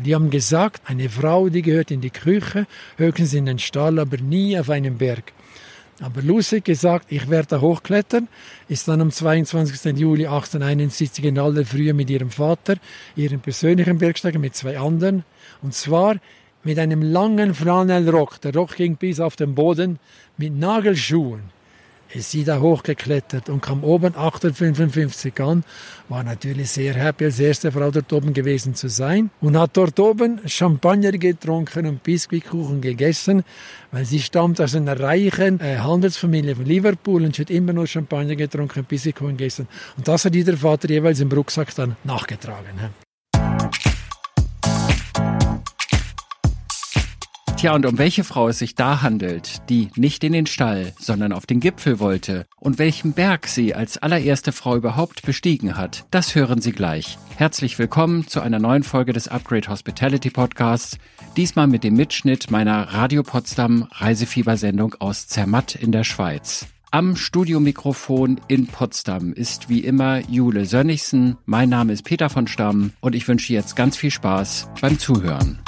Und die haben gesagt, eine Frau, die gehört in die Küche, höchstens in den Stall, aber nie auf einen Berg. Aber Lucy gesagt, ich werde hochklettern, ist dann am 22. Juli 1871 in aller Frühe mit ihrem Vater, ihrem persönlichen Bergsteiger, mit zwei anderen. Und zwar mit einem langen Flanellrock. Der Rock ging bis auf den Boden mit Nagelschuhen ist sie da hochgeklettert und kam oben 855 an, war natürlich sehr happy, als erste Frau dort oben gewesen zu sein und hat dort oben Champagner getrunken und Biskuitkuchen gegessen, weil sie stammt aus einer reichen äh, Handelsfamilie von Liverpool und sie hat immer nur Champagner getrunken und Biskuitkuchen gegessen. Und das hat ihr Vater jeweils im Rucksack dann nachgetragen. Tja, und um welche Frau es sich da handelt, die nicht in den Stall, sondern auf den Gipfel wollte und welchen Berg sie als allererste Frau überhaupt bestiegen hat, das hören Sie gleich. Herzlich willkommen zu einer neuen Folge des Upgrade Hospitality Podcasts, diesmal mit dem Mitschnitt meiner Radio Potsdam Reisefiebersendung aus Zermatt in der Schweiz. Am Studiomikrofon in Potsdam ist wie immer Jule Sönnigsen. Mein Name ist Peter von Stamm und ich wünsche jetzt ganz viel Spaß beim Zuhören.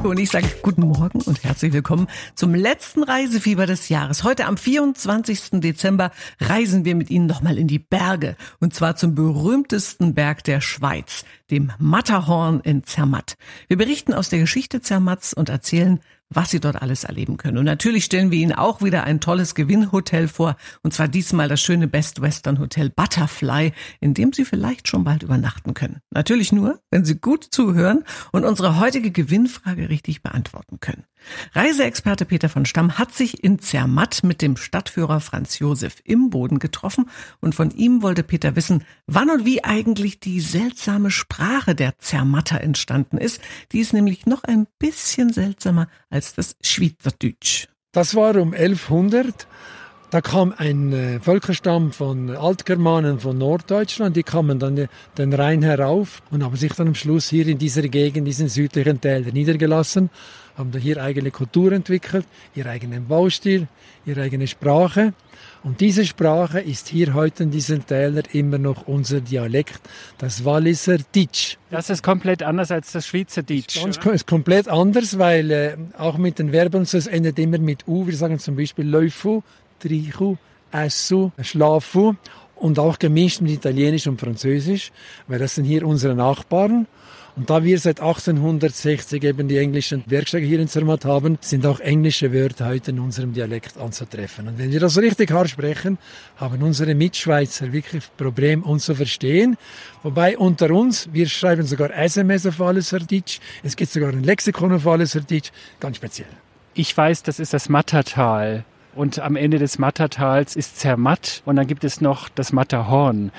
Und ich sage guten Morgen und herzlich willkommen zum letzten Reisefieber des Jahres. Heute am 24. Dezember reisen wir mit Ihnen nochmal in die Berge. Und zwar zum berühmtesten Berg der Schweiz, dem Matterhorn in Zermatt. Wir berichten aus der Geschichte Zermatts und erzählen, was Sie dort alles erleben können. Und natürlich stellen wir Ihnen auch wieder ein tolles Gewinnhotel vor, und zwar diesmal das schöne Best Western Hotel Butterfly, in dem Sie vielleicht schon bald übernachten können. Natürlich nur, wenn Sie gut zuhören und unsere heutige Gewinnfrage richtig beantworten können. Reiseexperte Peter von Stamm hat sich in Zermatt mit dem Stadtführer Franz Josef im Boden getroffen und von ihm wollte Peter wissen, wann und wie eigentlich die seltsame Sprache der Zermatter entstanden ist. Die ist nämlich noch ein bisschen seltsamer als das Schweizerdeutsch. Das war um 1100. Da kam ein äh, Völkerstamm von Altgermanen von Norddeutschland, die kamen dann den Rhein herauf und haben sich dann am Schluss hier in dieser Gegend, diesen südlichen Teil niedergelassen haben da hier eigene Kultur entwickelt, ihren eigenen Baustil, ihre eigene Sprache. Und diese Sprache ist hier heute in diesen Tälern immer noch unser Dialekt, das Walliser Ditsch. Das ist komplett anders als das Schweizer Ditsch. Das ist komplett anders, weil äh, auch mit den Verben, es endet immer mit U. Wir sagen zum Beispiel Läufu, Trichu, Essu, Schlafu und auch gemischt mit Italienisch und Französisch, weil das sind hier unsere Nachbarn. Und da wir seit 1860 eben die englischen Werkstätten hier in Zermatt haben, sind auch englische Wörter heute in unserem Dialekt anzutreffen. Und wenn wir das richtig hart sprechen, haben unsere Mitschweizer wirklich Problem, uns zu verstehen. Wobei unter uns, wir schreiben sogar SMS auf alles Deutsch. Es gibt sogar ein Lexikon auf alles Deutsch. Ganz speziell. Ich weiß, das ist das Mattertal. Und am Ende des Mattertals ist Zermatt und dann gibt es noch das Matterhorn.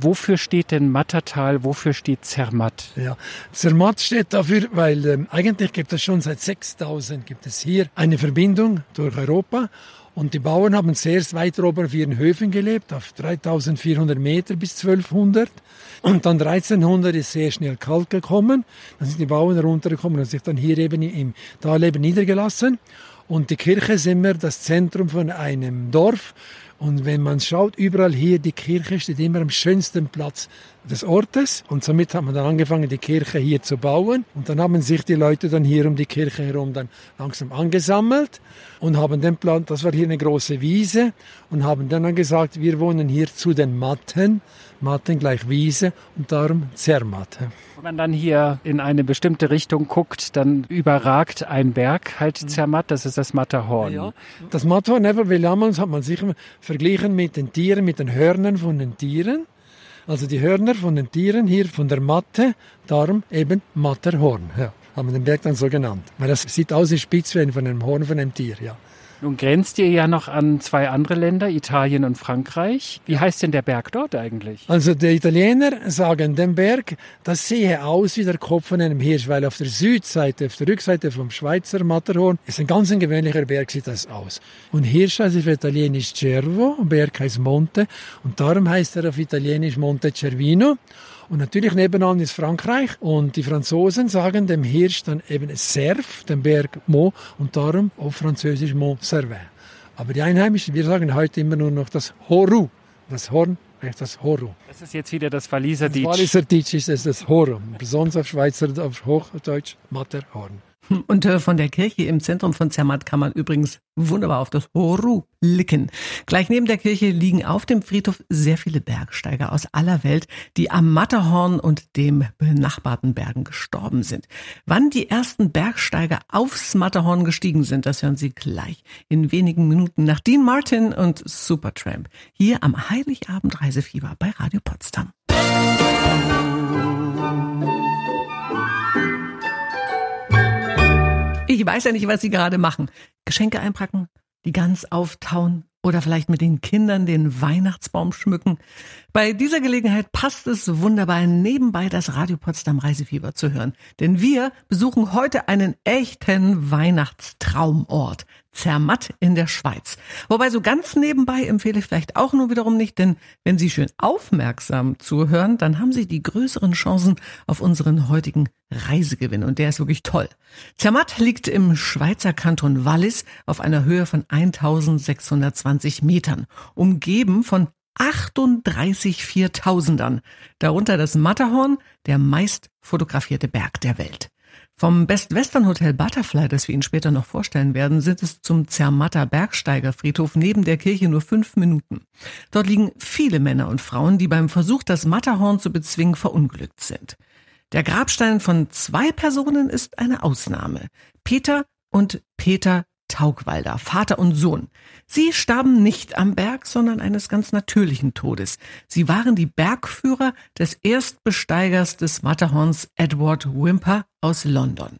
Wofür steht denn Mattertal, wofür steht Zermatt? Ja, Zermatt steht dafür, weil ähm, eigentlich gibt es schon seit 6000 gibt es hier eine Verbindung durch Europa und die Bauern haben zuerst weiter oben auf ihren Höfen gelebt, auf 3400 Meter bis 1200. Und dann 1300 ist sehr schnell kalt gekommen. Dann sind die Bauern runtergekommen und sich dann hier eben im Talleben niedergelassen. Und die Kirche ist immer das Zentrum von einem Dorf. Und wenn man schaut, überall hier, die Kirche steht immer am schönsten Platz des Ortes. Und somit hat man dann angefangen, die Kirche hier zu bauen. Und dann haben sich die Leute dann hier um die Kirche herum dann langsam angesammelt und haben den Plan, das war hier eine große Wiese, und haben dann gesagt, wir wohnen hier zu den Matten. Matten gleich Wiese und darum Zermatt. Wenn man dann hier in eine bestimmte Richtung guckt, dann überragt ein Berg halt mhm. Zermatt, das ist das Matterhorn. Ja, Das Matterhorn, damals hat man sich verglichen mit den Tieren, mit den Hörnern von den Tieren. Also die Hörner von den Tieren hier von der Matte, darum eben Matterhorn. Ja, haben wir den Berg dann so genannt. Weil das sieht aus wie spitz wie von einem Horn von einem Tier, ja. Nun grenzt ihr ja noch an zwei andere Länder, Italien und Frankreich. Wie heißt denn der Berg dort eigentlich? Also die Italiener sagen, den Berg, das sehe aus wie der Kopf von einem Hirsch, weil auf der Südseite, auf der Rückseite vom Schweizer Matterhorn ist ein ganz ein gewöhnlicher Berg, sieht das aus. Und Hirsch heißt auf Italienisch Cervo, Berg heißt Monte und darum heißt er auf Italienisch Monte Cervino. Und natürlich nebenan ist Frankreich und die Franzosen sagen dem Hirsch dann eben Cerf, den Berg Mont und darum auf Französisch Mont Cervin. Aber die Einheimischen, wir sagen heute immer nur noch das Horu, das Horn das Horo. Das ist jetzt wieder das Walliser Ditsch. Walliser Ditsch ist das Horo. Besonders auf Schweizer, auf Hochdeutsch Matterhorn. Und äh, von der Kirche im Zentrum von Zermatt kann man übrigens wunderbar auf das Horu blicken. Gleich neben der Kirche liegen auf dem Friedhof sehr viele Bergsteiger aus aller Welt, die am Matterhorn und dem benachbarten Bergen gestorben sind. Wann die ersten Bergsteiger aufs Matterhorn gestiegen sind, das hören Sie gleich in wenigen Minuten nach Dean Martin und Supertramp. Hier am Heiligabend Reisefieber bei Radio Potsdam. Ich weiß ja nicht, was Sie gerade machen. Geschenke einpacken, die Gans auftauen oder vielleicht mit den Kindern den Weihnachtsbaum schmücken. Bei dieser Gelegenheit passt es wunderbar, nebenbei das Radio Potsdam Reisefieber zu hören. Denn wir besuchen heute einen echten Weihnachtstraumort. Zermatt in der Schweiz. Wobei so ganz nebenbei empfehle ich vielleicht auch nur wiederum nicht, denn wenn Sie schön aufmerksam zuhören, dann haben Sie die größeren Chancen auf unseren heutigen Reisegewinn und der ist wirklich toll. Zermatt liegt im Schweizer Kanton Wallis auf einer Höhe von 1620 Metern, umgeben von 38 Viertausendern, darunter das Matterhorn, der meist fotografierte Berg der Welt. Vom Best Western Hotel Butterfly, das wir Ihnen später noch vorstellen werden, sind es zum Zermatter Bergsteigerfriedhof neben der Kirche nur fünf Minuten. Dort liegen viele Männer und Frauen, die beim Versuch, das Matterhorn zu bezwingen, verunglückt sind. Der Grabstein von zwei Personen ist eine Ausnahme. Peter und Peter Taugwalder, Vater und Sohn. Sie starben nicht am Berg, sondern eines ganz natürlichen Todes. Sie waren die Bergführer des Erstbesteigers des Matterhorns Edward Wimper aus London.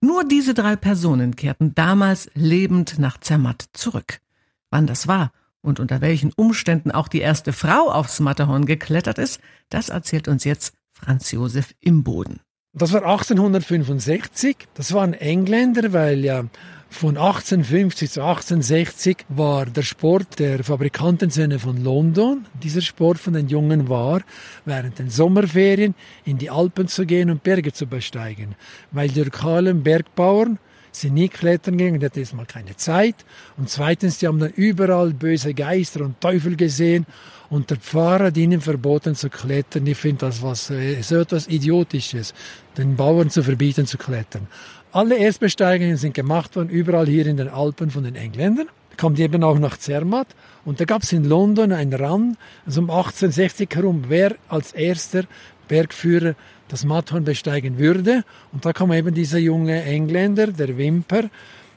Nur diese drei Personen kehrten damals lebend nach Zermatt zurück. Wann das war und unter welchen Umständen auch die erste Frau aufs Matterhorn geklettert ist, das erzählt uns jetzt Franz Josef Imboden. Das war 1865. Das waren Engländer, weil ja von 1850 zu 1860 war der Sport der Fabrikantensöhne von London. Dieser Sport von den Jungen war, während den Sommerferien in die Alpen zu gehen und Berge zu besteigen, weil die lokalen Bergbauern sind nie klettern gegangen, die hatten erstmal keine Zeit. Und zweitens, die haben dann überall böse Geister und Teufel gesehen. Und der Pfarrer hat ihnen verboten zu klettern. Ich finde das was, äh, so etwas Idiotisches, den Bauern zu verbieten zu klettern. Alle Erstbesteigungen sind gemacht worden, überall hier in den Alpen von den Engländern. Kommt eben auch nach Zermatt. Und da gab es in London ein Run, also um 1860 herum, wer als erster Bergführer das Matterhorn besteigen würde. Und da kam eben dieser junge Engländer, der Wimper,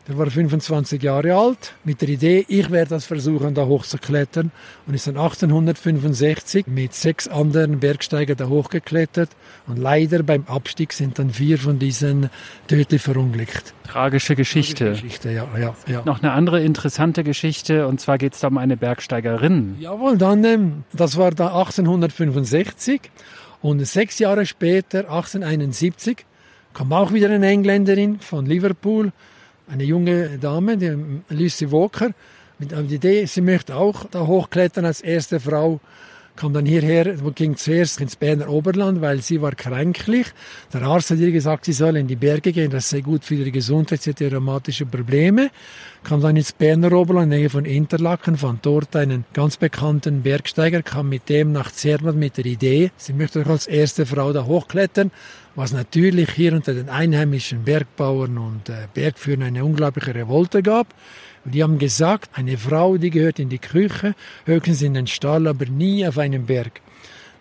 der war 25 Jahre alt, mit der Idee, ich werde das versuchen, da hochzuklettern. Und ist dann 1865 mit sechs anderen Bergsteigern da hochgeklettert. Und leider beim Abstieg sind dann vier von diesen tödlich verunglückt. Tragische Geschichte. Tragische Geschichte ja, ja, ja. Noch eine andere interessante Geschichte, und zwar geht es da um eine Bergsteigerin. Jawohl, dann, ähm, das war da 1865. Und sechs Jahre später, 1871, kam auch wieder eine Engländerin von Liverpool, eine junge Dame, die Lucy Walker, mit der Idee, sie möchte auch da hochklettern als erste Frau kam dann hierher, ging zuerst ins Berner Oberland, weil sie war kränklich. Der Arzt hat ihr gesagt, sie soll in die Berge gehen, das sei gut für ihre Gesundheit, sie hatte rheumatische Probleme. Kam dann ins Berner Oberland, Nähe von Interlaken, fand dort einen ganz bekannten Bergsteiger, kam mit dem nach Zermatt mit der Idee, sie möchte als erste Frau da hochklettern, was natürlich hier unter den einheimischen Bergbauern und äh, Bergführern eine unglaubliche Revolte gab. Und die haben gesagt, eine Frau, die gehört in die Küche, höchstens in den Stall, aber nie auf einen Berg.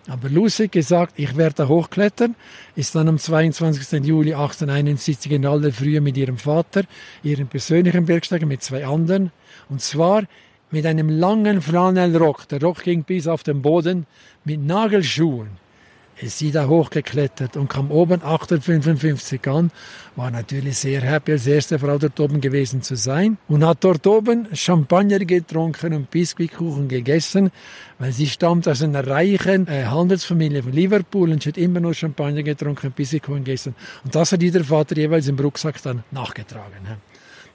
Aber Lucy gesagt, ich werde hochklettern, ist dann am 22. Juli 1871 in aller Frühe mit ihrem Vater, ihrem persönlichen Bergsteiger, mit zwei anderen. Und zwar mit einem langen Flanellrock. Der Rock ging bis auf den Boden mit Nagelschuhen ist sie da hochgeklettert und kam oben 855 an, war natürlich sehr happy, als erste Frau dort oben gewesen zu sein und hat dort oben Champagner getrunken und Biskuitkuchen gegessen, weil sie stammt aus einer reichen äh, Handelsfamilie von Liverpool und sie hat immer nur Champagner getrunken und Biskuitkuchen gegessen. Und das hat ihr Vater jeweils im Rucksack dann nachgetragen.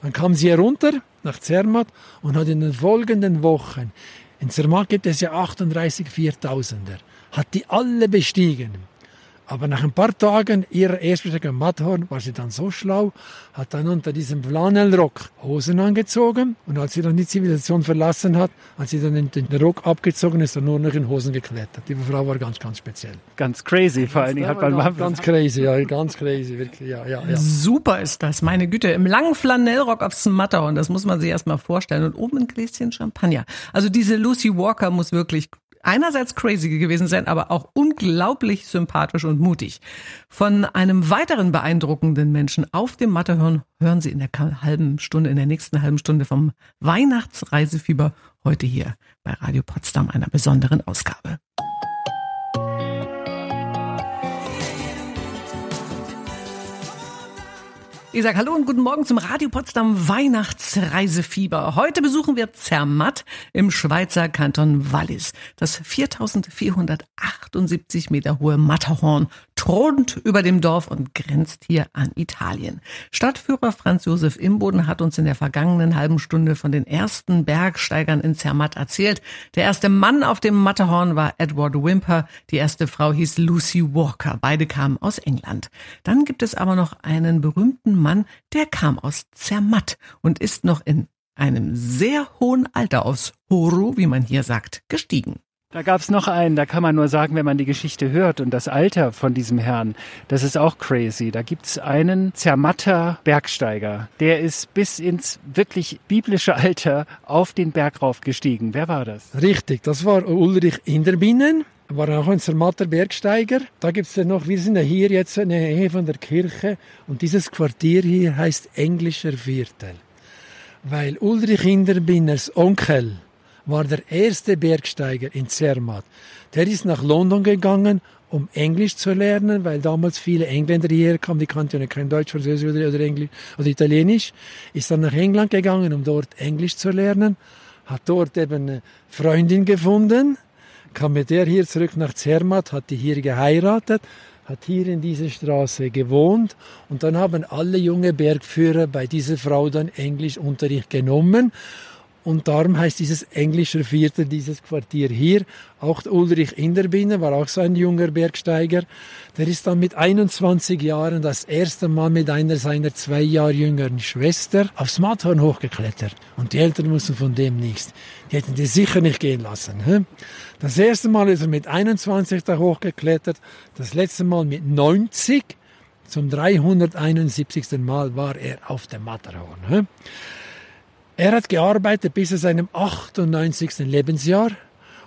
Dann kam sie herunter nach Zermatt und hat in den folgenden Wochen, in Zermatt gibt es ja 38 Viertausender, hat die alle bestiegen. Aber nach ein paar Tagen ihrer Erstbesteigung Matterhorn war sie dann so schlau, hat dann unter diesem Flanellrock Hosen angezogen und als sie dann die Zivilisation verlassen hat, als sie dann den Rock abgezogen ist, dann nur noch in Hosen geklettert. Die Frau war ganz, ganz speziell. Ganz crazy, vor allen Dingen hat man ganz, ganz crazy, ja, ganz crazy, wirklich, ja, ja, ja. Super ist das, meine Güte. Im langen Flanellrock aufs Matterhorn, das muss man sich erstmal vorstellen und oben ein Gläschen Champagner. Also diese Lucy Walker muss wirklich einerseits crazy gewesen sein, aber auch unglaublich sympathisch und mutig. Von einem weiteren beeindruckenden Menschen auf dem Matterhorn hören Sie in der halben Stunde, in der nächsten halben Stunde vom Weihnachtsreisefieber heute hier bei Radio Potsdam einer besonderen Ausgabe. Ich sage Hallo und guten Morgen zum Radio Potsdam Weihnachtsreisefieber. Heute besuchen wir Zermatt im Schweizer Kanton Wallis. Das 4478 Meter hohe Matterhorn thront über dem Dorf und grenzt hier an Italien. Stadtführer Franz Josef Imboden hat uns in der vergangenen halben Stunde von den ersten Bergsteigern in Zermatt erzählt. Der erste Mann auf dem Matterhorn war Edward Wimper. Die erste Frau hieß Lucy Walker. Beide kamen aus England. Dann gibt es aber noch einen berühmten Mann, der kam aus Zermatt und ist noch in einem sehr hohen Alter aus Horo, wie man hier sagt, gestiegen. Da gab es noch einen, da kann man nur sagen, wenn man die Geschichte hört und das Alter von diesem Herrn, das ist auch crazy. Da gibt es einen Zermatter Bergsteiger, der ist bis ins wirklich biblische Alter auf den Berg raufgestiegen. Wer war das? Richtig, das war Ulrich Inderbinnen war auch ein Zermatter Bergsteiger. Da gibt es ja noch, wir sind ja hier jetzt in der Nähe von der Kirche und dieses Quartier hier heißt Englischer Viertel. Weil Ulrich Inderbinners Onkel war der erste Bergsteiger in Zermatt. Der ist nach London gegangen, um Englisch zu lernen, weil damals viele Engländer hierher kamen, die kannten ja kein Deutsch, Französisch oder, oder, Englisch, oder Italienisch. Ist dann nach England gegangen, um dort Englisch zu lernen, hat dort eben eine Freundin gefunden, kam mit der hier zurück nach Zermatt, hat die hier geheiratet, hat hier in dieser Straße gewohnt und dann haben alle junge Bergführer bei dieser Frau dann Englischunterricht genommen und darum heißt dieses englische Viertel, dieses Quartier hier. Auch Ulrich Inderbiner war auch so ein junger Bergsteiger. Der ist dann mit 21 Jahren das erste Mal mit einer seiner zwei Jahre jüngeren Schwester aufs Matterhorn hochgeklettert. Und die Eltern mussten von dem nichts. Die hätten die sicher nicht gehen lassen. Das erste Mal ist er mit 21 da hochgeklettert. Das letzte Mal mit 90. Zum 371. Mal war er auf dem Matterhorn. Er hat gearbeitet bis zu seinem 98. Lebensjahr.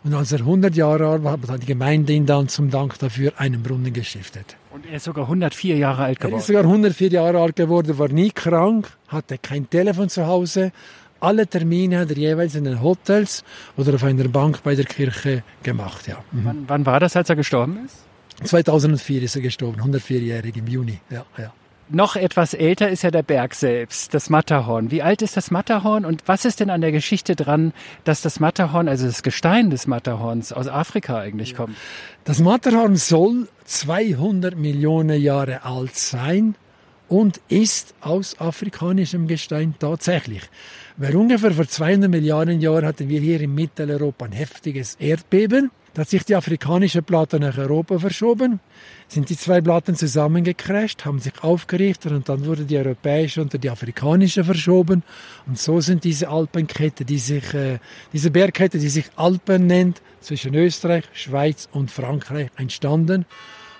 Und als er 100 Jahre alt war, hat die Gemeinde ihn dann zum Dank dafür einen Brunnen gestiftet. Und er ist sogar 104 Jahre alt geworden. Er ist sogar 104 Jahre alt geworden, war nie krank, hatte kein Telefon zu Hause. Alle Termine hat er jeweils in den Hotels oder auf einer Bank bei der Kirche gemacht. Ja. Mhm. Wann, wann war das, als er gestorben ist? 2004 ist er gestorben, 104-jährig im Juni. Ja, ja noch etwas älter ist ja der Berg selbst, das Matterhorn. Wie alt ist das Matterhorn und was ist denn an der Geschichte dran, dass das Matterhorn, also das Gestein des Matterhorns aus Afrika eigentlich kommt? Das Matterhorn soll 200 Millionen Jahre alt sein und ist aus afrikanischem Gestein tatsächlich. Weil ungefähr vor 200 Milliarden Jahren hatten wir hier in Mitteleuropa ein heftiges Erdbeben. Da hat sich die afrikanische Platte nach Europa verschoben sind die zwei Platten zusammengecrasht, haben sich aufgerichtet und dann wurde die europäische unter die afrikanische verschoben. Und so sind diese Alpenkette, die sich, äh, diese Bergkette, die sich Alpen nennt, zwischen Österreich, Schweiz und Frankreich entstanden.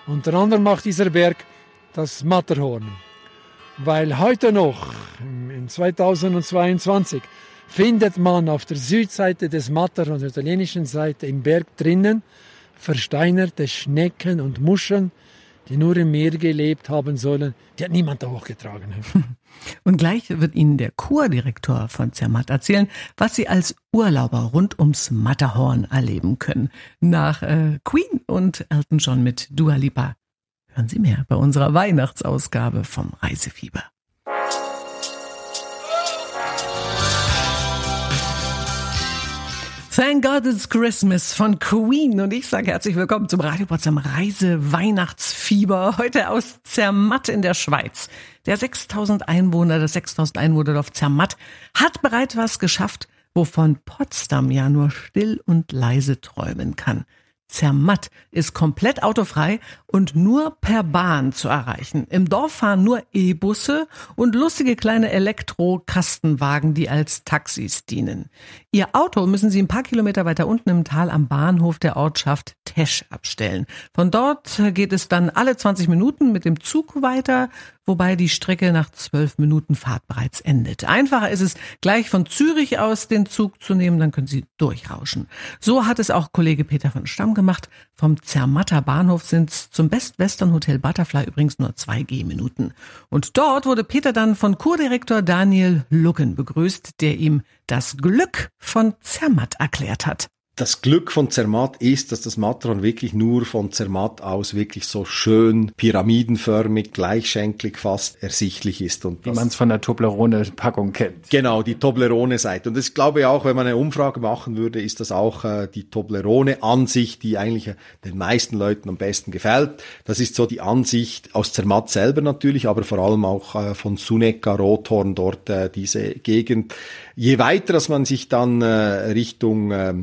Unter anderem macht dieser Berg das Matterhorn. Weil heute noch, in 2022, findet man auf der Südseite des Matterhorn, der italienischen Seite im Berg drinnen, versteinerte Schnecken und Muscheln, die nur im Meer gelebt haben sollen, die hat niemand da hochgetragen. Und gleich wird Ihnen der Kurdirektor von Zermatt erzählen, was Sie als Urlauber rund ums Matterhorn erleben können. Nach äh, Queen und Elton John mit Dua Lipa. Hören Sie mehr bei unserer Weihnachtsausgabe vom Reisefieber. Thank God It's Christmas von Queen und ich sage herzlich willkommen zum Radio Potsdam Reise Weihnachtsfieber heute aus Zermatt in der Schweiz. Der 6000 Einwohner, das 6000 Einwohnerdorf Zermatt hat bereits was geschafft, wovon Potsdam ja nur still und leise träumen kann. Zermatt ist komplett autofrei und nur per Bahn zu erreichen. Im Dorf fahren nur E-Busse und lustige kleine Elektro-Kastenwagen, die als Taxis dienen. Ihr Auto müssen Sie ein paar Kilometer weiter unten im Tal am Bahnhof der Ortschaft Tesch abstellen. Von dort geht es dann alle 20 Minuten mit dem Zug weiter, wobei die Strecke nach zwölf Minuten Fahrt bereits endet. Einfacher ist es, gleich von Zürich aus den Zug zu nehmen, dann können Sie durchrauschen. So hat es auch Kollege Peter von Stamm gemacht. Vom Zermatter Bahnhof sind es zum Best Western Hotel Butterfly übrigens nur zwei Gehminuten. Und dort wurde Peter dann von Kurdirektor Daniel Luggen begrüßt, der ihm das Glück von Zermatt erklärt hat das Glück von Zermatt ist, dass das Matterhorn wirklich nur von Zermatt aus wirklich so schön pyramidenförmig, gleichschenklig fast ersichtlich ist. Und Wie man es von der Toblerone-Packung kennt. Genau, die Toblerone-Seite. Und ich glaube auch, wenn man eine Umfrage machen würde, ist das auch äh, die Toblerone-Ansicht, die eigentlich äh, den meisten Leuten am besten gefällt. Das ist so die Ansicht aus Zermatt selber natürlich, aber vor allem auch äh, von Suneka, Rothorn, dort äh, diese Gegend. Je weiter, dass man sich dann äh, Richtung äh,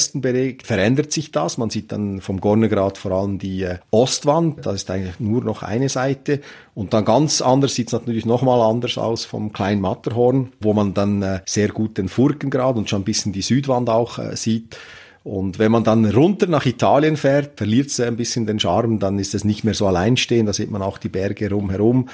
Südwesten bewegt, verändert sich das. Man sieht dann vom Gornergrad vor allem die äh, Ostwand. Das ist eigentlich nur noch eine Seite. Und dann ganz anders sieht es natürlich nochmal anders aus vom kleinen Matterhorn, wo man dann äh, sehr gut den Furkengrad und schon ein bisschen die Südwand auch äh, sieht. Und wenn man dann runter nach Italien fährt, verliert es ein bisschen den Charme, dann ist es nicht mehr so alleinstehend, da sieht man auch die Berge rumherum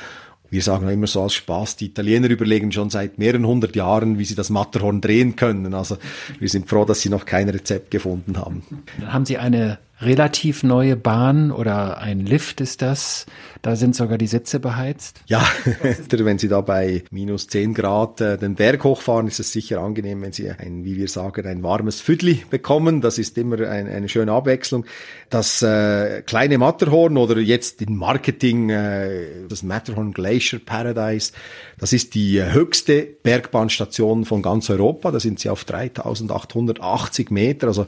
wir sagen immer so als Spaß, die Italiener überlegen schon seit mehreren hundert Jahren, wie sie das Matterhorn drehen können. Also wir sind froh, dass sie noch kein Rezept gefunden haben. Dann haben Sie eine relativ neue Bahn oder ein Lift ist das. Da sind sogar die Sitze beheizt. Ja, wenn Sie da bei minus 10 Grad äh, den Berg hochfahren, ist es sicher angenehm, wenn Sie ein, wie wir sagen, ein warmes Füdli bekommen. Das ist immer ein, eine schöne Abwechslung. Das äh, kleine Matterhorn oder jetzt in Marketing äh, das Matterhorn Glacier Paradise, das ist die höchste Bergbahnstation von ganz Europa. Da sind Sie auf 3880 Meter, also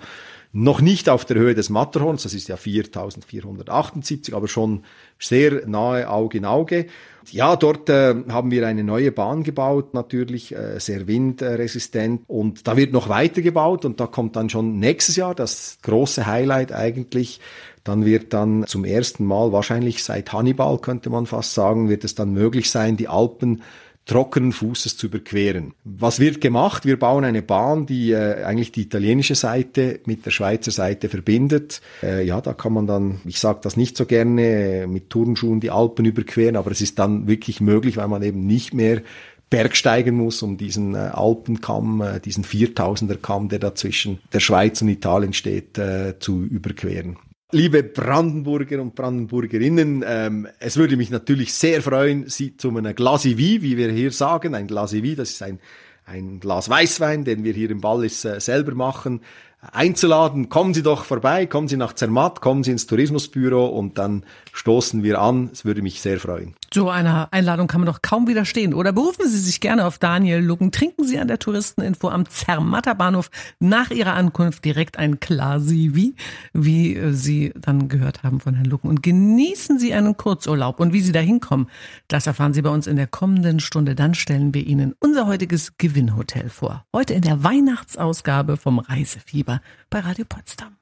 noch nicht auf der Höhe des Matterhorns, das ist ja 4478, aber schon sehr nahe Auge in Auge. Ja, dort äh, haben wir eine neue Bahn gebaut, natürlich äh, sehr windresistent und da wird noch weiter gebaut und da kommt dann schon nächstes Jahr das große Highlight eigentlich. Dann wird dann zum ersten Mal, wahrscheinlich seit Hannibal könnte man fast sagen, wird es dann möglich sein, die Alpen trockenen Fußes zu überqueren. Was wird gemacht? Wir bauen eine Bahn, die äh, eigentlich die italienische Seite mit der Schweizer Seite verbindet. Äh, ja, da kann man dann, ich sage das nicht so gerne, äh, mit Turnschuhen die Alpen überqueren, aber es ist dann wirklich möglich, weil man eben nicht mehr bergsteigen muss, um diesen äh, Alpenkamm, äh, diesen 4000er Kamm, der da zwischen der Schweiz und Italien steht, äh, zu überqueren. Liebe Brandenburger und Brandenburgerinnen, ähm, es würde mich natürlich sehr freuen, Sie zu einem Glasi wie wir hier sagen, ein Glasi wie, das ist ein, ein Glas Weißwein, den wir hier im Wallis äh, selber machen, einzuladen. Kommen Sie doch vorbei, kommen Sie nach Zermatt, kommen Sie ins Tourismusbüro und dann stoßen wir an. Es würde mich sehr freuen. So einer Einladung kann man doch kaum widerstehen. Oder berufen Sie sich gerne auf Daniel Lucken. Trinken Sie an der Touristeninfo am Zermatter Bahnhof nach Ihrer Ankunft direkt ein Klasi, wie, äh, Sie dann gehört haben von Herrn Lucken. Und genießen Sie einen Kurzurlaub. Und wie Sie da hinkommen, das erfahren Sie bei uns in der kommenden Stunde. Dann stellen wir Ihnen unser heutiges Gewinnhotel vor. Heute in der Weihnachtsausgabe vom Reisefieber. Bei Radio Potsdam.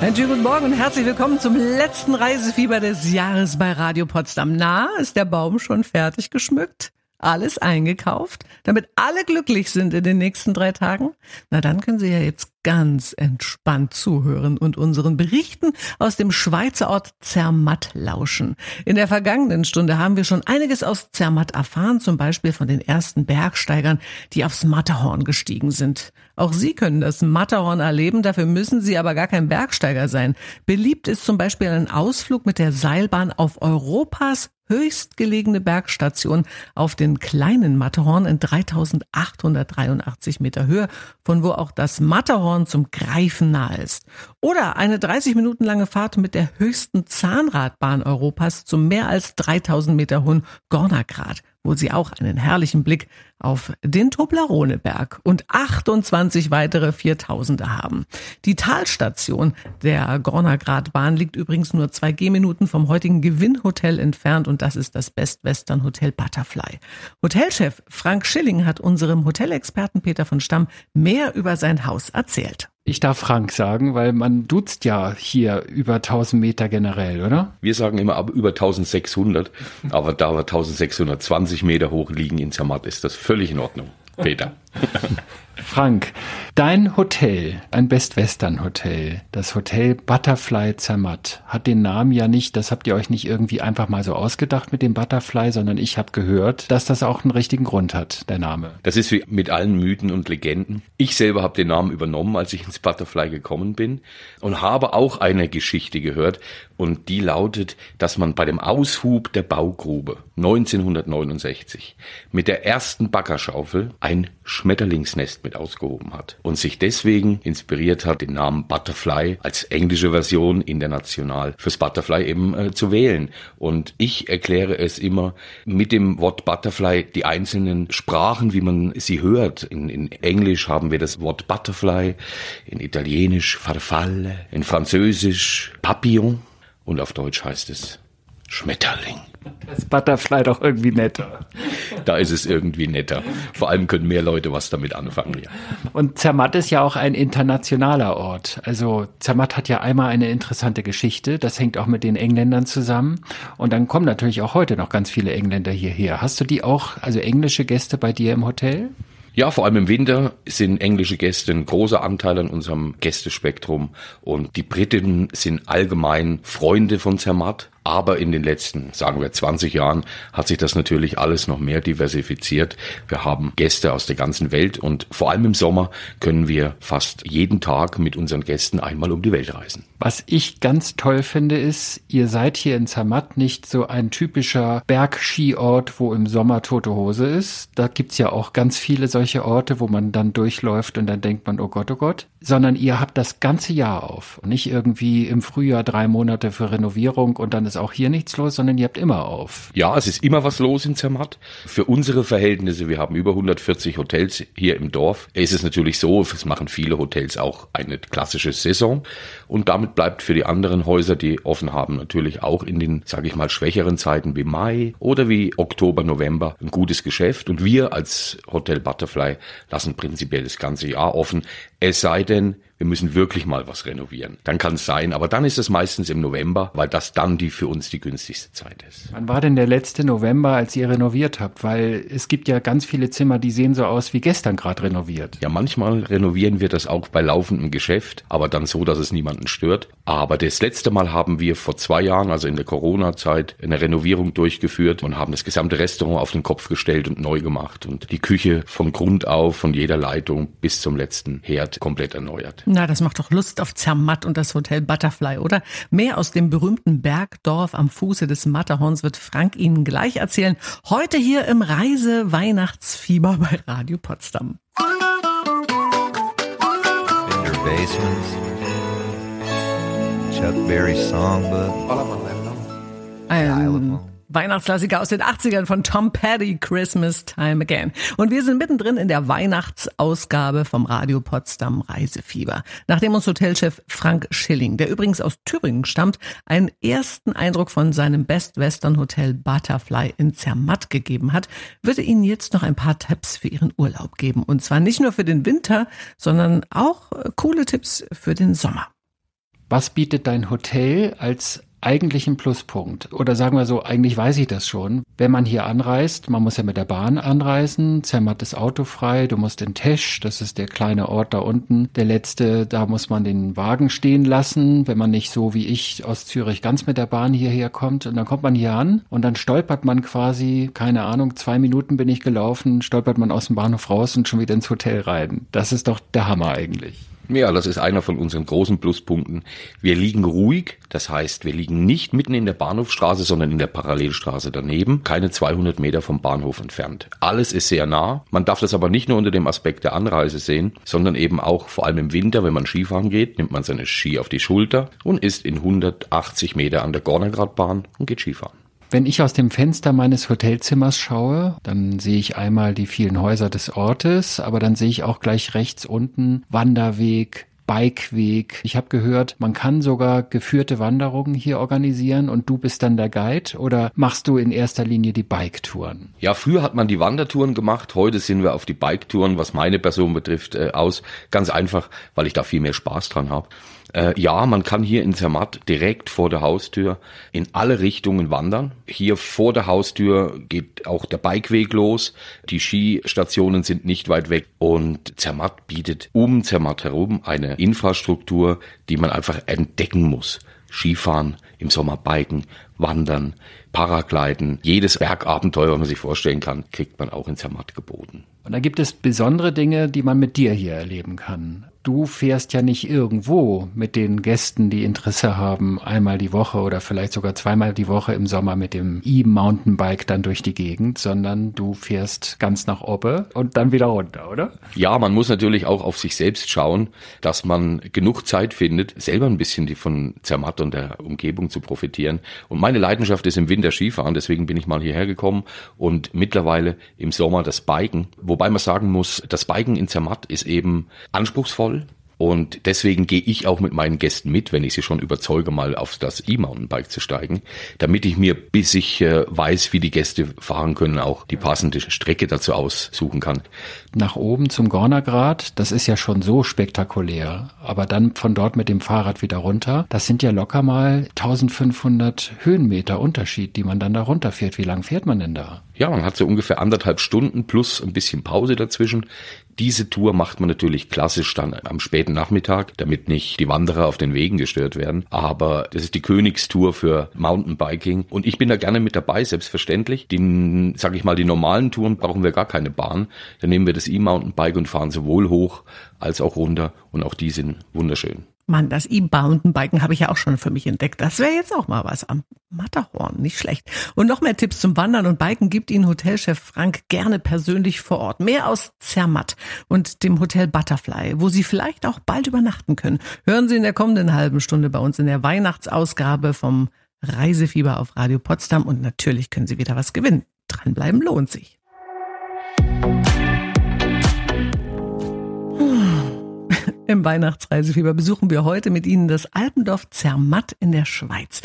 Einen schönen guten Morgen und herzlich willkommen zum letzten Reisefieber des Jahres bei Radio Potsdam. Na, ist der Baum schon fertig geschmückt? Alles eingekauft, damit alle glücklich sind in den nächsten drei Tagen? Na, dann können Sie ja jetzt ganz entspannt zuhören und unseren Berichten aus dem Schweizer Ort Zermatt lauschen. In der vergangenen Stunde haben wir schon einiges aus Zermatt erfahren, zum Beispiel von den ersten Bergsteigern, die aufs Matterhorn gestiegen sind. Auch Sie können das Matterhorn erleben, dafür müssen Sie aber gar kein Bergsteiger sein. Beliebt ist zum Beispiel ein Ausflug mit der Seilbahn auf Europas höchstgelegene Bergstation auf den kleinen Matterhorn in 3883 Meter Höhe, von wo auch das Matterhorn Matterhorn zum Greifen nahe ist. Oder eine 30 Minuten lange Fahrt mit der höchsten Zahnradbahn Europas zum mehr als 3000 Meter hohen Gornergrat, wo Sie auch einen herrlichen Blick auf den Toblerone-Berg und 28 weitere Viertausende haben. Die Talstation der Gornergratbahn liegt übrigens nur zwei Gehminuten vom heutigen Gewinnhotel entfernt und das ist das Best Western Hotel Butterfly. Hotelchef Frank Schilling hat unserem Hotelexperten Peter von Stamm mehr über sein Haus erzählt. Ich darf Frank sagen, weil man duzt ja hier über 1000 Meter generell, oder? Wir sagen immer ab über 1600, aber da wir 1620 Meter hoch liegen in Zermatt, ist das völlig in Ordnung. Peter. Frank, dein Hotel, ein Best Western Hotel, das Hotel Butterfly Zermatt, hat den Namen ja nicht, das habt ihr euch nicht irgendwie einfach mal so ausgedacht mit dem Butterfly, sondern ich habe gehört, dass das auch einen richtigen Grund hat, der Name. Das ist wie mit allen Mythen und Legenden. Ich selber habe den Namen übernommen, als ich ins Butterfly gekommen bin und habe auch eine Geschichte gehört und die lautet, dass man bei dem Aushub der Baugrube 1969 mit der ersten Baggerschaufel ein Schmetterlingsnest mit ausgehoben hat und sich deswegen inspiriert hat, den Namen Butterfly als englische Version international fürs Butterfly eben äh, zu wählen. Und ich erkläre es immer mit dem Wort Butterfly die einzelnen Sprachen, wie man sie hört. In, in Englisch haben wir das Wort Butterfly, in Italienisch Farfalle, in Französisch Papillon und auf Deutsch heißt es Schmetterling. Das Butterfly doch irgendwie netter. Da ist es irgendwie netter. Vor allem können mehr Leute was damit anfangen. Ja. Und Zermatt ist ja auch ein internationaler Ort. Also Zermatt hat ja einmal eine interessante Geschichte. Das hängt auch mit den Engländern zusammen. Und dann kommen natürlich auch heute noch ganz viele Engländer hierher. Hast du die auch, also englische Gäste bei dir im Hotel? Ja, vor allem im Winter sind englische Gäste ein großer Anteil an unserem Gästespektrum und die Briten sind allgemein Freunde von Zermatt. Aber in den letzten, sagen wir, 20 Jahren hat sich das natürlich alles noch mehr diversifiziert. Wir haben Gäste aus der ganzen Welt und vor allem im Sommer können wir fast jeden Tag mit unseren Gästen einmal um die Welt reisen. Was ich ganz toll finde, ist, ihr seid hier in Zermatt nicht so ein typischer Bergskiort, wo im Sommer tote Hose ist. Da gibt's ja auch ganz viele solche Orte, wo man dann durchläuft und dann denkt man, oh Gott, oh Gott. Sondern ihr habt das ganze Jahr auf. Und nicht irgendwie im Frühjahr drei Monate für Renovierung und dann ist auch hier nichts los, sondern ihr habt immer auf. Ja, es ist immer was los in Zermatt. Für unsere Verhältnisse, wir haben über 140 Hotels hier im Dorf, ist es natürlich so, es machen viele Hotels auch eine klassische Saison und damit bleibt für die anderen Häuser, die offen haben, natürlich auch in den, sage ich mal, schwächeren Zeiten wie Mai oder wie Oktober, November ein gutes Geschäft und wir als Hotel Butterfly lassen prinzipiell das ganze Jahr offen, es sei denn, wir müssen wirklich mal was renovieren. Dann kann es sein, aber dann ist es meistens im November, weil das dann die für uns die günstigste Zeit ist. Wann war denn der letzte November, als ihr renoviert habt? Weil es gibt ja ganz viele Zimmer, die sehen so aus wie gestern gerade renoviert. Ja, manchmal renovieren wir das auch bei laufendem Geschäft, aber dann so, dass es niemanden stört. Aber das letzte Mal haben wir vor zwei Jahren, also in der Corona-Zeit, eine Renovierung durchgeführt und haben das gesamte Restaurant auf den Kopf gestellt und neu gemacht und die Küche von Grund auf, von jeder Leitung bis zum letzten Herd komplett erneuert. Na, das macht doch Lust auf Zermatt und das Hotel Butterfly, oder? Mehr aus dem berühmten Bergdorf am Fuße des Matterhorns wird Frank Ihnen gleich erzählen. Heute hier im Reise-Weihnachtsfieber bei Radio Potsdam. Chuck Berry Songbook. Ein Weihnachtsklassiker aus den 80ern von Tom Petty, Christmas Time Again. Und wir sind mittendrin in der Weihnachtsausgabe vom Radio Potsdam Reisefieber. Nachdem uns Hotelchef Frank Schilling, der übrigens aus Thüringen stammt, einen ersten Eindruck von seinem Best Western Hotel Butterfly in Zermatt gegeben hat, wird er Ihnen jetzt noch ein paar Tipps für Ihren Urlaub geben. Und zwar nicht nur für den Winter, sondern auch äh, coole Tipps für den Sommer. Was bietet dein Hotel als eigentlich ein Pluspunkt. Oder sagen wir so, eigentlich weiß ich das schon. Wenn man hier anreist, man muss ja mit der Bahn anreisen, Zermatt ist autofrei, du musst in Tesch, das ist der kleine Ort da unten, der letzte, da muss man den Wagen stehen lassen, wenn man nicht so wie ich aus Zürich ganz mit der Bahn hierher kommt. Und dann kommt man hier an und dann stolpert man quasi, keine Ahnung, zwei Minuten bin ich gelaufen, stolpert man aus dem Bahnhof raus und schon wieder ins Hotel rein. Das ist doch der Hammer eigentlich. Ja, das ist einer von unseren großen Pluspunkten. Wir liegen ruhig, das heißt, wir liegen nicht mitten in der Bahnhofstraße, sondern in der Parallelstraße daneben, keine 200 Meter vom Bahnhof entfernt. Alles ist sehr nah. Man darf das aber nicht nur unter dem Aspekt der Anreise sehen, sondern eben auch vor allem im Winter, wenn man Skifahren geht, nimmt man seine Ski auf die Schulter und ist in 180 Meter an der Gornergradbahn und geht Skifahren. Wenn ich aus dem Fenster meines Hotelzimmers schaue, dann sehe ich einmal die vielen Häuser des Ortes, aber dann sehe ich auch gleich rechts unten Wanderweg, Bikeweg. Ich habe gehört, man kann sogar geführte Wanderungen hier organisieren und du bist dann der Guide oder machst du in erster Linie die Biketouren? Ja, früher hat man die Wandertouren gemacht, heute sind wir auf die Biketouren, was meine Person betrifft, äh, aus. Ganz einfach, weil ich da viel mehr Spaß dran habe. Äh, ja, man kann hier in Zermatt direkt vor der Haustür in alle Richtungen wandern. Hier vor der Haustür geht auch der Bikeweg los. Die Skistationen sind nicht weit weg und Zermatt bietet um Zermatt herum eine Infrastruktur, die man einfach entdecken muss. Skifahren, im Sommer Biken, Wandern, Paragliden, jedes Bergabenteuer, was man sich vorstellen kann, kriegt man auch in Zermatt geboten. Und da gibt es besondere Dinge, die man mit dir hier erleben kann du fährst ja nicht irgendwo mit den Gästen, die Interesse haben, einmal die Woche oder vielleicht sogar zweimal die Woche im Sommer mit dem E-Mountainbike dann durch die Gegend, sondern du fährst ganz nach Obbe und dann wieder runter, oder? Ja, man muss natürlich auch auf sich selbst schauen, dass man genug Zeit findet, selber ein bisschen die von Zermatt und der Umgebung zu profitieren. Und meine Leidenschaft ist im Winter Skifahren, deswegen bin ich mal hierher gekommen und mittlerweile im Sommer das Biken. Wobei man sagen muss, das Biken in Zermatt ist eben anspruchsvoll und deswegen gehe ich auch mit meinen Gästen mit, wenn ich sie schon überzeuge, mal auf das E-Mountainbike zu steigen, damit ich mir, bis ich äh, weiß, wie die Gäste fahren können, auch die passende Strecke dazu aussuchen kann. Nach oben zum Gornergrat, das ist ja schon so spektakulär, aber dann von dort mit dem Fahrrad wieder runter, das sind ja locker mal 1500 Höhenmeter Unterschied, die man dann da runterfährt. Wie lang fährt man denn da? Ja, man hat so ungefähr anderthalb Stunden plus ein bisschen Pause dazwischen. Diese Tour macht man natürlich klassisch dann am späten Nachmittag, damit nicht die Wanderer auf den Wegen gestört werden. Aber das ist die Königstour für Mountainbiking. Und ich bin da gerne mit dabei, selbstverständlich. Die, sag ich mal, die normalen Touren brauchen wir gar keine Bahn. Dann nehmen wir das E-Mountainbike und fahren sowohl hoch als auch runter. Und auch die sind wunderschön. Mann, das E-Mountainbiken habe ich ja auch schon für mich entdeckt. Das wäre jetzt auch mal was am Matterhorn, nicht schlecht. Und noch mehr Tipps zum Wandern und Biken gibt Ihnen Hotelchef Frank gerne persönlich vor Ort. Mehr aus Zermatt und dem Hotel Butterfly, wo Sie vielleicht auch bald übernachten können. Hören Sie in der kommenden halben Stunde bei uns in der Weihnachtsausgabe vom Reisefieber auf Radio Potsdam und natürlich können Sie wieder was gewinnen. Dranbleiben lohnt sich. Im Weihnachtsreisefieber besuchen wir heute mit Ihnen das Alpendorf Zermatt in der Schweiz.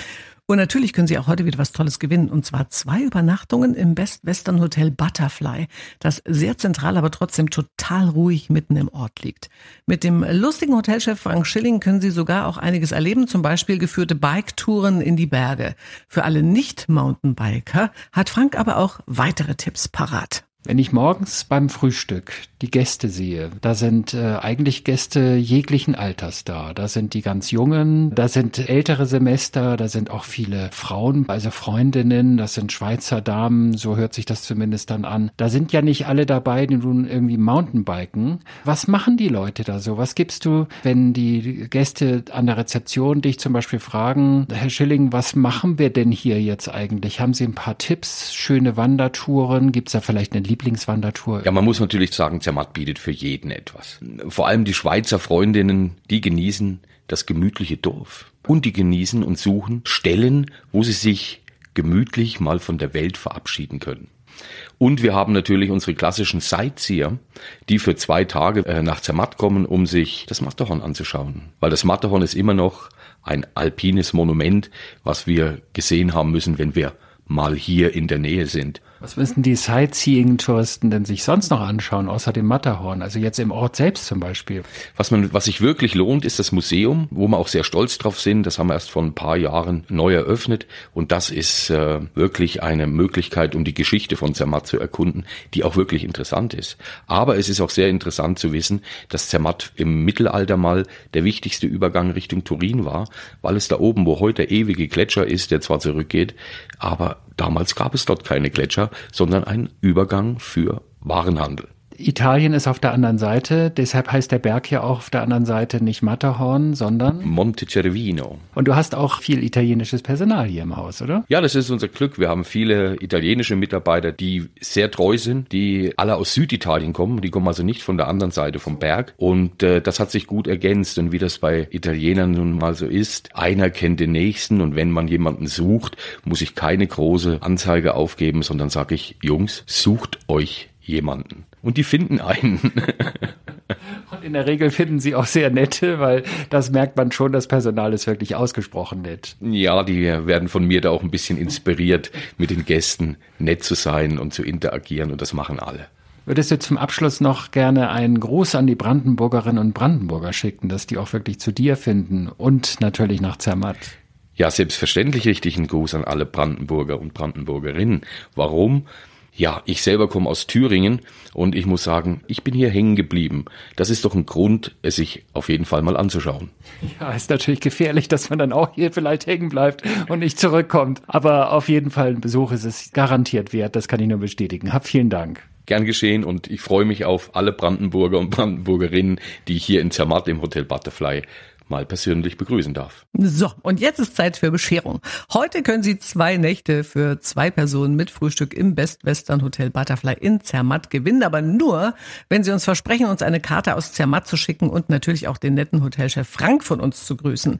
Und natürlich können Sie auch heute wieder was Tolles gewinnen. Und zwar zwei Übernachtungen im Best Western Hotel Butterfly, das sehr zentral, aber trotzdem total ruhig mitten im Ort liegt. Mit dem lustigen Hotelchef Frank Schilling können Sie sogar auch einiges erleben, zum Beispiel geführte Bike-Touren in die Berge. Für alle Nicht-Mountainbiker hat Frank aber auch weitere Tipps parat. Wenn ich morgens beim Frühstück die Gäste sehe, da sind äh, eigentlich Gäste jeglichen Alters da. Da sind die ganz Jungen, da sind ältere Semester, da sind auch viele Frauen, also Freundinnen, das sind Schweizer Damen, so hört sich das zumindest dann an. Da sind ja nicht alle dabei, die nun irgendwie Mountainbiken. Was machen die Leute da so? Was gibst du, wenn die Gäste an der Rezeption dich zum Beispiel fragen, Herr Schilling, was machen wir denn hier jetzt eigentlich? Haben Sie ein paar Tipps, schöne Wandertouren? Gibt es da vielleicht eine Lieblingswandertour? Ja, man muss natürlich sagen, Zermatt bietet für jeden etwas. Vor allem die Schweizer Freundinnen, die genießen das gemütliche Dorf. Und die genießen und suchen Stellen, wo sie sich gemütlich mal von der Welt verabschieden können. Und wir haben natürlich unsere klassischen Sightseer, die für zwei Tage äh, nach Zermatt kommen, um sich das Matterhorn anzuschauen. Weil das Matterhorn ist immer noch ein alpines Monument, was wir gesehen haben müssen, wenn wir mal hier in der Nähe sind. Was müssen die Sightseeing-Touristen denn sich sonst noch anschauen, außer dem Matterhorn? Also jetzt im Ort selbst zum Beispiel. Was man, was sich wirklich lohnt, ist das Museum, wo wir auch sehr stolz drauf sind. Das haben wir erst vor ein paar Jahren neu eröffnet. Und das ist äh, wirklich eine Möglichkeit, um die Geschichte von Zermatt zu erkunden, die auch wirklich interessant ist. Aber es ist auch sehr interessant zu wissen, dass Zermatt im Mittelalter mal der wichtigste Übergang Richtung Turin war, weil es da oben, wo heute der ewige Gletscher ist, der zwar zurückgeht, aber damals gab es dort keine Gletscher, sondern ein Übergang für Warenhandel. Italien ist auf der anderen Seite, deshalb heißt der Berg ja auch auf der anderen Seite nicht Matterhorn, sondern Monte Cervino. Und du hast auch viel italienisches Personal hier im Haus, oder? Ja, das ist unser Glück. Wir haben viele italienische Mitarbeiter, die sehr treu sind, die alle aus Süditalien kommen. Die kommen also nicht von der anderen Seite vom Berg. Und äh, das hat sich gut ergänzt. Und wie das bei Italienern nun mal so ist, einer kennt den nächsten. Und wenn man jemanden sucht, muss ich keine große Anzeige aufgeben, sondern sage ich, Jungs, sucht euch jemanden. Und die finden einen. Und in der Regel finden sie auch sehr nette, weil das merkt man schon, das Personal ist wirklich ausgesprochen nett. Ja, die werden von mir da auch ein bisschen inspiriert, mit den Gästen nett zu sein und zu interagieren und das machen alle. Würdest du zum Abschluss noch gerne einen Gruß an die Brandenburgerinnen und Brandenburger schicken, dass die auch wirklich zu dir finden und natürlich nach Zermatt? Ja, selbstverständlich richte ich einen Gruß an alle Brandenburger und Brandenburgerinnen. Warum? Ja, ich selber komme aus Thüringen und ich muss sagen, ich bin hier hängen geblieben. Das ist doch ein Grund, es sich auf jeden Fall mal anzuschauen. Ja, ist natürlich gefährlich, dass man dann auch hier vielleicht hängen bleibt und nicht zurückkommt. Aber auf jeden Fall ein Besuch ist es garantiert wert, das kann ich nur bestätigen. Hab vielen Dank. Gern geschehen und ich freue mich auf alle Brandenburger und Brandenburgerinnen, die hier in Zermatt im Hotel Butterfly mal persönlich begrüßen darf. So, und jetzt ist Zeit für Bescherung. Heute können Sie zwei Nächte für zwei Personen mit Frühstück im Best Western Hotel Butterfly in Zermatt gewinnen, aber nur, wenn Sie uns versprechen, uns eine Karte aus Zermatt zu schicken und natürlich auch den netten Hotelchef Frank von uns zu grüßen.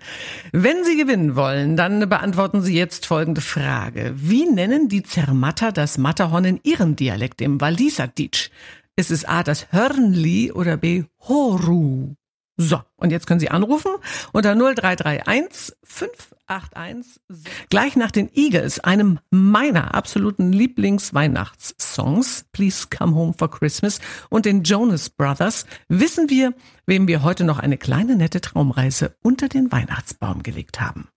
Wenn Sie gewinnen wollen, dann beantworten Sie jetzt folgende Frage. Wie nennen die Zermatter das Matterhorn in ihrem Dialekt, im Waliser Ditsch? Ist es A, das Hörnli oder B, Horu? So, und jetzt können Sie anrufen unter 0331 581 gleich nach den Eagles, einem meiner absoluten Lieblingsweihnachtssongs, Please Come Home for Christmas und den Jonas Brothers, wissen wir, wem wir heute noch eine kleine nette Traumreise unter den Weihnachtsbaum gelegt haben.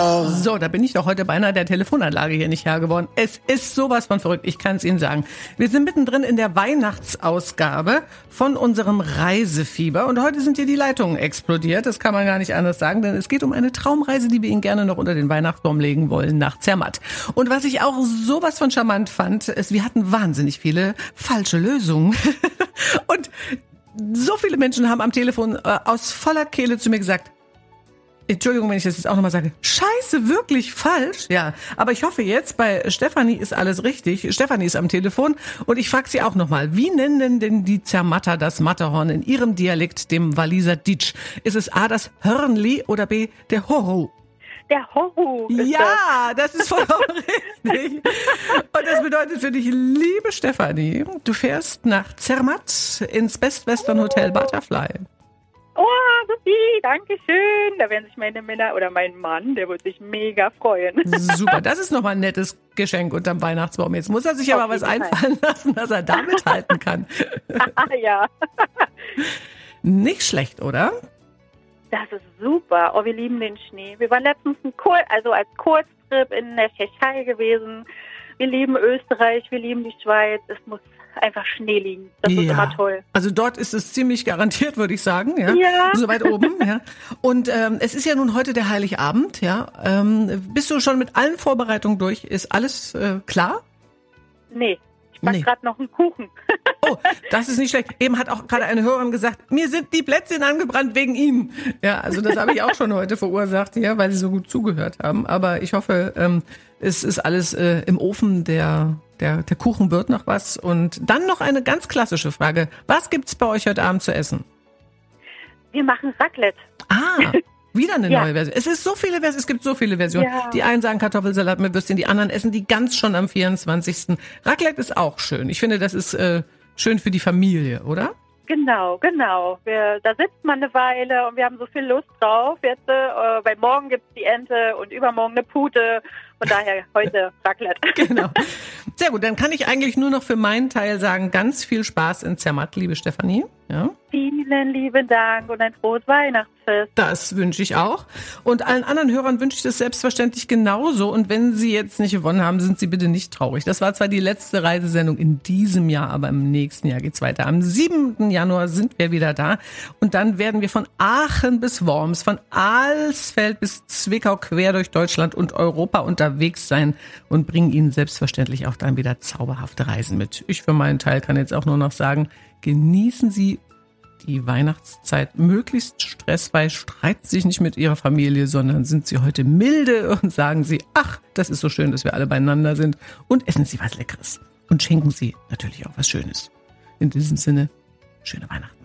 So, da bin ich doch heute beinahe der Telefonanlage hier nicht Herr geworden. Es ist sowas von verrückt, ich kann es Ihnen sagen. Wir sind mittendrin in der Weihnachtsausgabe von unserem Reisefieber und heute sind hier die Leitungen explodiert. Das kann man gar nicht anders sagen, denn es geht um eine Traumreise, die wir Ihnen gerne noch unter den Weihnachtsbaum legen wollen nach Zermatt. Und was ich auch sowas von charmant fand, ist, wir hatten wahnsinnig viele falsche Lösungen. und so viele Menschen haben am Telefon äh, aus voller Kehle zu mir gesagt, Entschuldigung, wenn ich das jetzt auch nochmal sage. Scheiße, wirklich falsch. Ja, aber ich hoffe jetzt, bei Stefanie ist alles richtig. Stefanie ist am Telefon und ich frage sie auch nochmal. Wie nennen denn die Zermatter das Matterhorn in ihrem Dialekt, dem Waliser Ditsch? Ist es A, das Hörnli oder B, der Horro? Der Horru. Ja, das, das ist vollkommen richtig. Und das bedeutet für dich, liebe Stefanie, du fährst nach Zermatt ins Best Western Hotel Butterfly. Oh, Sophie, danke schön. Da werden sich meine Männer oder mein Mann, der wird sich mega freuen. Super, das ist nochmal ein nettes Geschenk unterm Weihnachtsbaum. Jetzt muss er sich aber was einfallen lassen, dass er damit halten kann. ja. Nicht schlecht, oder? Das ist super. Oh, wir lieben den Schnee. Wir waren letztens ein Kur also als Kurztrip in der Tschechei gewesen. Wir lieben Österreich, wir lieben die Schweiz. Es muss einfach Schnee liegen. Das ja. ist immer toll. Also dort ist es ziemlich garantiert, würde ich sagen. Ja. ja. So weit oben. ja. Und ähm, es ist ja nun heute der Heiligabend. Ja. Ähm, bist du schon mit allen Vorbereitungen durch? Ist alles äh, klar? Nee. Ich back nee. gerade noch einen Kuchen. oh, das ist nicht schlecht. Eben hat auch gerade eine Hörerin gesagt, mir sind die Plätzchen angebrannt wegen Ihnen. Ja, also das habe ich auch schon heute verursacht, ja, weil Sie so gut zugehört haben. Aber ich hoffe, ähm, es ist alles äh, im Ofen. Der, der, der Kuchen wird noch was. Und dann noch eine ganz klassische Frage. Was gibt's bei euch heute Abend zu essen? Wir machen Raclette. Ah, wieder eine ja. neue Version. Es ist so viele Versionen, es gibt so viele Versionen. Ja. Die einen sagen Kartoffelsalat mit Würstchen, die anderen essen die ganz schon am 24. Raclette ist auch schön. Ich finde, das ist äh, schön für die Familie, oder? Genau, genau. Wir, da sitzt man eine Weile und wir haben so viel Lust drauf jetzt, äh, weil morgen gibt es die Ente und übermorgen eine Pute. Von daher heute Raclette. genau. Sehr gut, dann kann ich eigentlich nur noch für meinen Teil sagen, ganz viel Spaß in Zermatt, liebe Stefanie. Ja. Vielen lieben Dank und ein frohes Weihnachtsfest. Das wünsche ich auch. Und allen anderen Hörern wünsche ich das selbstverständlich genauso. Und wenn Sie jetzt nicht gewonnen haben, sind Sie bitte nicht traurig. Das war zwar die letzte Reisesendung in diesem Jahr, aber im nächsten Jahr geht's weiter. Am 7. Januar sind wir wieder da. Und dann werden wir von Aachen bis Worms, von Alsfeld bis Zwickau quer durch Deutschland und Europa unterwegs sein und bringen Ihnen selbstverständlich auch dann wieder zauberhafte Reisen mit. Ich für meinen Teil kann jetzt auch nur noch sagen, genießen Sie die Weihnachtszeit möglichst stressfrei, streiten sich nicht mit ihrer Familie, sondern sind sie heute milde und sagen sie, ach, das ist so schön, dass wir alle beieinander sind und essen sie was Leckeres und schenken sie natürlich auch was Schönes. In diesem Sinne, schöne Weihnachten.